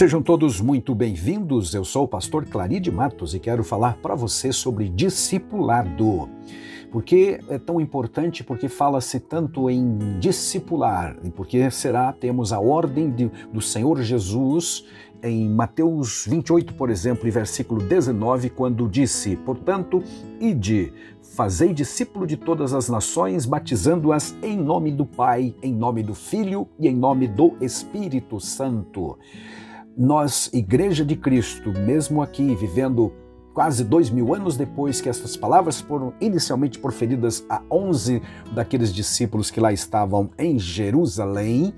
Sejam todos muito bem-vindos. Eu sou o pastor Claride Matos e quero falar para você sobre discipulado. Por que é tão importante? Porque fala-se tanto em discipular, e porque será, temos a ordem de, do Senhor Jesus em Mateus 28, por exemplo, e versículo 19, quando disse: Portanto, ide, fazei discípulo de todas as nações, batizando-as em nome do Pai, em nome do Filho e em nome do Espírito Santo nós, Igreja de Cristo, mesmo aqui vivendo quase dois mil anos depois que essas palavras foram inicialmente proferidas a onze daqueles discípulos que lá estavam em Jerusalém,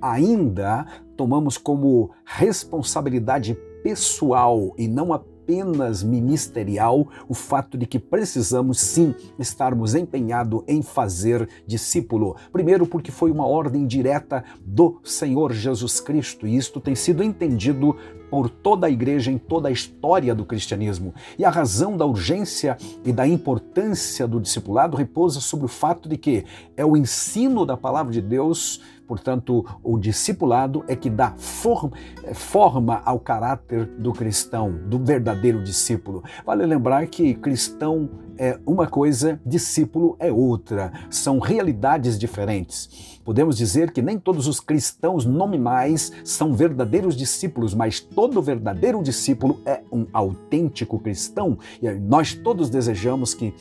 ainda tomamos como responsabilidade pessoal e não apenas apenas ministerial o fato de que precisamos sim estarmos empenhados em fazer discípulo. Primeiro, porque foi uma ordem direta do Senhor Jesus Cristo e isto tem sido entendido por toda a igreja em toda a história do cristianismo. E a razão da urgência e da importância do discipulado repousa sobre o fato de que é o ensino da palavra de Deus Portanto, o discipulado é que dá forma, forma ao caráter do cristão, do verdadeiro discípulo. Vale lembrar que cristão é uma coisa, discípulo é outra. São realidades diferentes. Podemos dizer que nem todos os cristãos nominais são verdadeiros discípulos, mas todo verdadeiro discípulo é um autêntico cristão. E nós todos desejamos que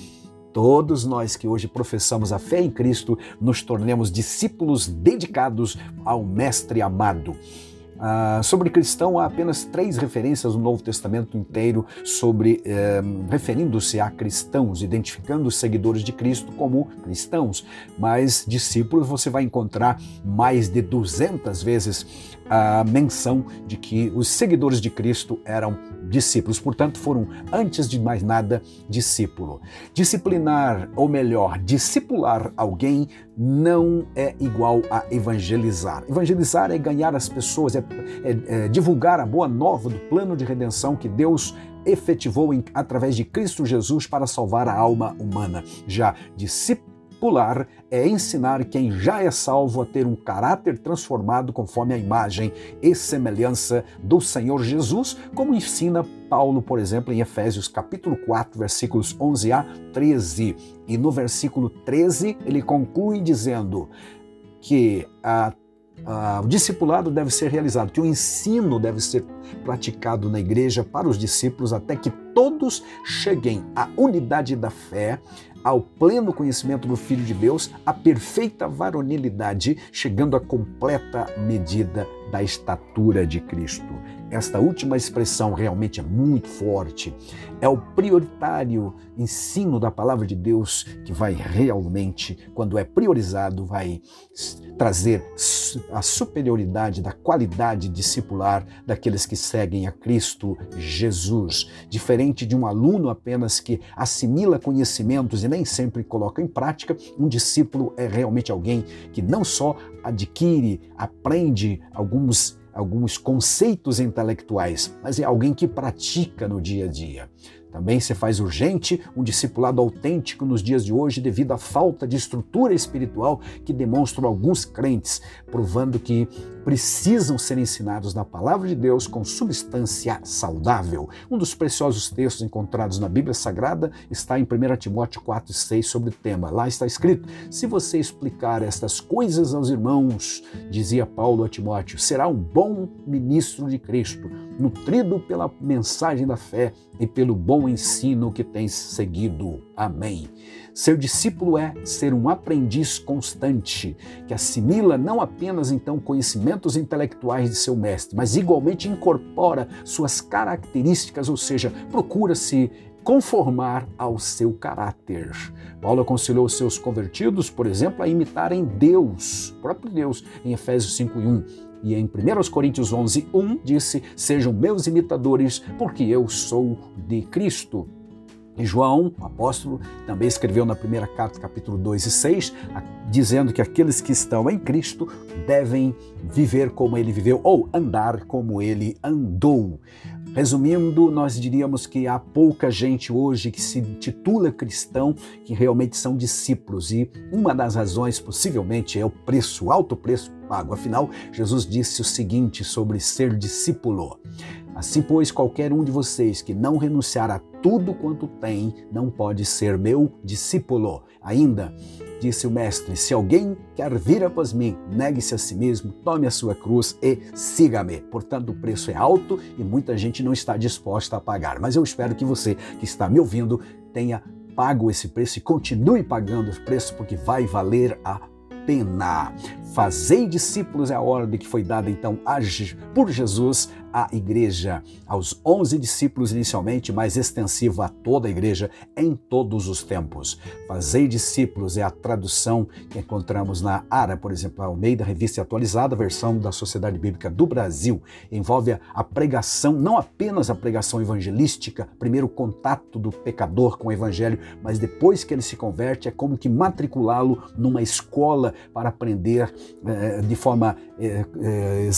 todos nós que hoje professamos a fé em Cristo nos tornemos discípulos dedicados ao Mestre amado. Ah, sobre cristão, há apenas três referências no Novo Testamento inteiro sobre eh, referindo-se a cristãos, identificando os seguidores de Cristo como cristãos. Mas discípulos você vai encontrar mais de 200 vezes a menção de que os seguidores de Cristo eram discípulos, portanto, foram, antes de mais nada, discípulo. Disciplinar, ou melhor, discipular alguém não é igual a evangelizar. Evangelizar é ganhar as pessoas, é, é, é divulgar a boa nova do plano de redenção que Deus efetivou em, através de Cristo Jesus para salvar a alma humana. Já discipular Discipular é ensinar quem já é salvo a ter um caráter transformado conforme a imagem e semelhança do Senhor Jesus, como ensina Paulo, por exemplo, em Efésios capítulo 4, versículos 11 a 13. E no versículo 13 ele conclui dizendo que a o discipulado deve ser realizado, que o ensino deve ser praticado na igreja para os discípulos até que todos cheguem à unidade da fé, ao pleno conhecimento do Filho de Deus, à perfeita varonilidade, chegando à completa medida da estatura de Cristo. Esta última expressão realmente é muito forte. É o prioritário ensino da palavra de Deus que vai realmente, quando é priorizado, vai trazer a superioridade da qualidade discipular daqueles que seguem a Cristo Jesus. Diferente de um aluno apenas que assimila conhecimentos e nem sempre coloca em prática, um discípulo é realmente alguém que não só adquire, aprende alguns alguns conceitos intelectuais, mas é alguém que pratica no dia a dia. Também se faz urgente um discipulado autêntico nos dias de hoje devido à falta de estrutura espiritual que demonstram alguns crentes, provando que precisam ser ensinados na palavra de Deus com substância saudável. Um dos preciosos textos encontrados na Bíblia Sagrada está em 1 Timóteo 4,6 sobre o tema. Lá está escrito: Se você explicar estas coisas aos irmãos, dizia Paulo a Timóteo, será um bom ministro de Cristo, nutrido pela mensagem da fé e pelo bom ensino que tens seguido. Amém. Ser discípulo é ser um aprendiz constante, que assimila não apenas então conhecimentos intelectuais de seu mestre, mas igualmente incorpora suas características, ou seja, procura se conformar ao seu caráter. Paulo aconselhou seus convertidos, por exemplo, a imitarem Deus, próprio Deus, em Efésios 5:1. E em 1 Coríntios 11, 1 disse: Sejam meus imitadores, porque eu sou de Cristo. João, o apóstolo, também escreveu na primeira carta, capítulo 2 e 6, dizendo que aqueles que estão em Cristo devem viver como ele viveu ou andar como ele andou. Resumindo, nós diríamos que há pouca gente hoje que se titula cristão que realmente são discípulos e uma das razões possivelmente é o preço, alto preço pago. Afinal, Jesus disse o seguinte sobre ser discípulo: Assim, pois, qualquer um de vocês que não renunciar a tudo quanto tem, não pode ser meu discípulo. Ainda, disse o Mestre: Se alguém quer vir após mim, negue-se a si mesmo, tome a sua cruz e siga-me. Portanto, o preço é alto e muita gente não está disposta a pagar. Mas eu espero que você que está me ouvindo tenha pago esse preço e continue pagando o preço, porque vai valer a pena. Fazei discípulos é a ordem que foi dada então por Jesus à igreja, aos onze discípulos inicialmente, mas extensiva a toda a igreja em todos os tempos. Fazei discípulos é a tradução que encontramos na ARA, por exemplo, a Almeida Revista Atualizada, versão da Sociedade Bíblica do Brasil. Envolve a pregação, não apenas a pregação evangelística, primeiro contato do pecador com o evangelho, mas depois que ele se converte, é como que matriculá-lo numa escola para aprender eh, de forma, eh, eh,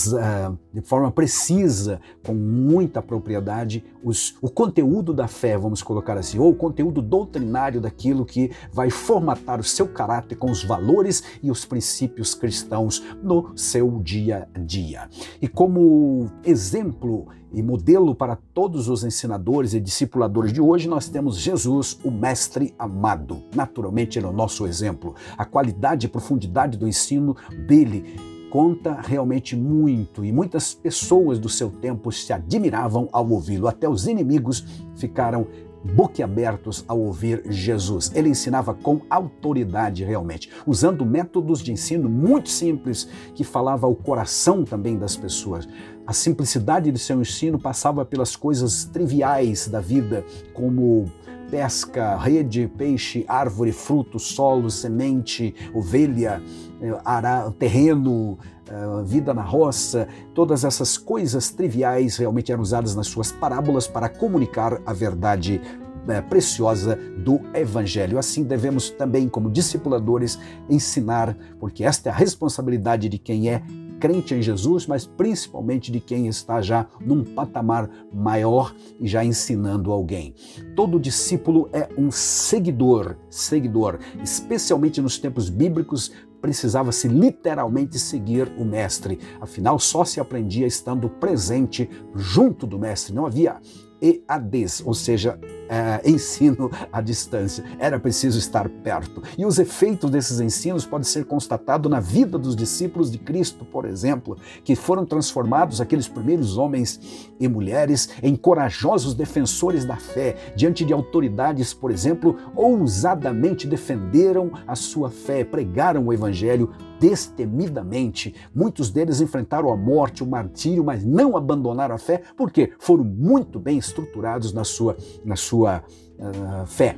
de forma precisa com muita propriedade os, o conteúdo da fé, vamos colocar assim, ou o conteúdo doutrinário daquilo que vai formatar o seu caráter com os valores e os princípios cristãos no seu dia a dia. E como exemplo e modelo para todos os ensinadores e discipuladores de hoje, nós temos Jesus, o Mestre amado. Naturalmente, ele é o nosso exemplo. A qualidade e profundidade do ensino dele conta realmente muito e muitas pessoas do seu tempo se admiravam ao ouvi-lo. Até os inimigos ficaram boquiabertos ao ouvir Jesus. Ele ensinava com autoridade realmente, usando métodos de ensino muito simples que falava ao coração também das pessoas. A simplicidade de seu ensino passava pelas coisas triviais da vida, como pesca, rede, peixe, árvore, fruto, solo, semente, ovelha, eh, terreno, eh, vida na roça, todas essas coisas triviais realmente eram usadas nas suas parábolas para comunicar a verdade eh, preciosa do Evangelho. Assim devemos também, como discipuladores, ensinar, porque esta é a responsabilidade de quem é crente em Jesus, mas principalmente de quem está já num patamar maior e já ensinando alguém. Todo discípulo é um seguidor, seguidor, especialmente nos tempos bíblicos, precisava-se literalmente seguir o mestre. Afinal, só se aprendia estando presente junto do mestre. Não havia EADs, ou seja, é, ensino à distância. Era preciso estar perto. E os efeitos desses ensinos podem ser constatados na vida dos discípulos de Cristo, por exemplo, que foram transformados, aqueles primeiros homens e mulheres, em corajosos defensores da fé, diante de autoridades, por exemplo, ousadamente defenderam a sua fé, pregaram o evangelho destemidamente. Muitos deles enfrentaram a morte, o martírio, mas não abandonaram a fé, porque foram muito bem estruturados na sua, na sua uh, fé.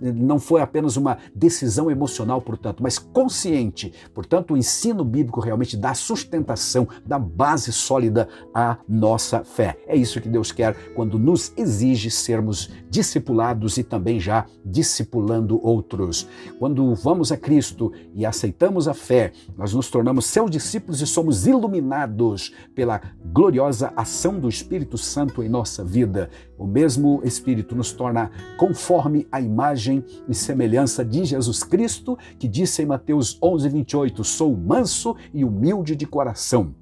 Não foi apenas uma decisão emocional, portanto, mas consciente. Portanto, o ensino bíblico realmente dá sustentação, dá base sólida à nossa fé. É isso que Deus quer quando nos exige sermos discipulados e também já discipulando outros. Quando vamos a Cristo e aceitamos a fé, nós nos tornamos seus discípulos e somos iluminados pela gloriosa ação do Espírito Santo em nossa vida. O mesmo Espírito nos torna conforme a imagem e semelhança de Jesus Cristo, que disse em Mateus 11, 28, sou manso e humilde de coração.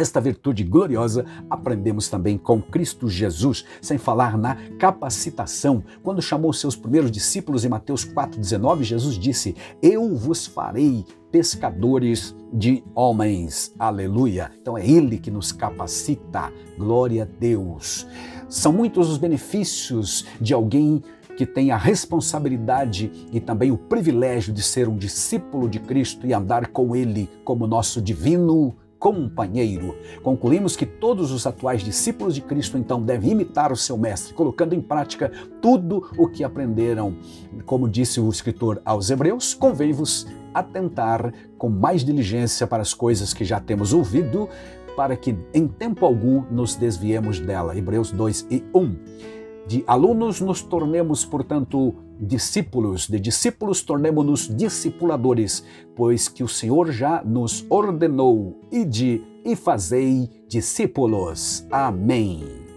Esta virtude gloriosa aprendemos também com Cristo Jesus, sem falar na capacitação. Quando chamou seus primeiros discípulos em Mateus 4,19, Jesus disse: Eu vos farei pescadores de homens. Aleluia! Então é Ele que nos capacita. Glória a Deus. São muitos os benefícios de alguém que tem a responsabilidade e também o privilégio de ser um discípulo de Cristo e andar com Ele como nosso divino companheiro. Concluímos que todos os atuais discípulos de Cristo então devem imitar o seu mestre, colocando em prática tudo o que aprenderam. Como disse o escritor aos Hebreus, convém-vos atentar com mais diligência para as coisas que já temos ouvido, para que em tempo algum nos desviemos dela. Hebreus 2 e 1. De alunos nos tornemos, portanto, discípulos, de discípulos tornemos-nos discipuladores, pois que o Senhor já nos ordenou, ide e fazei discípulos. Amém.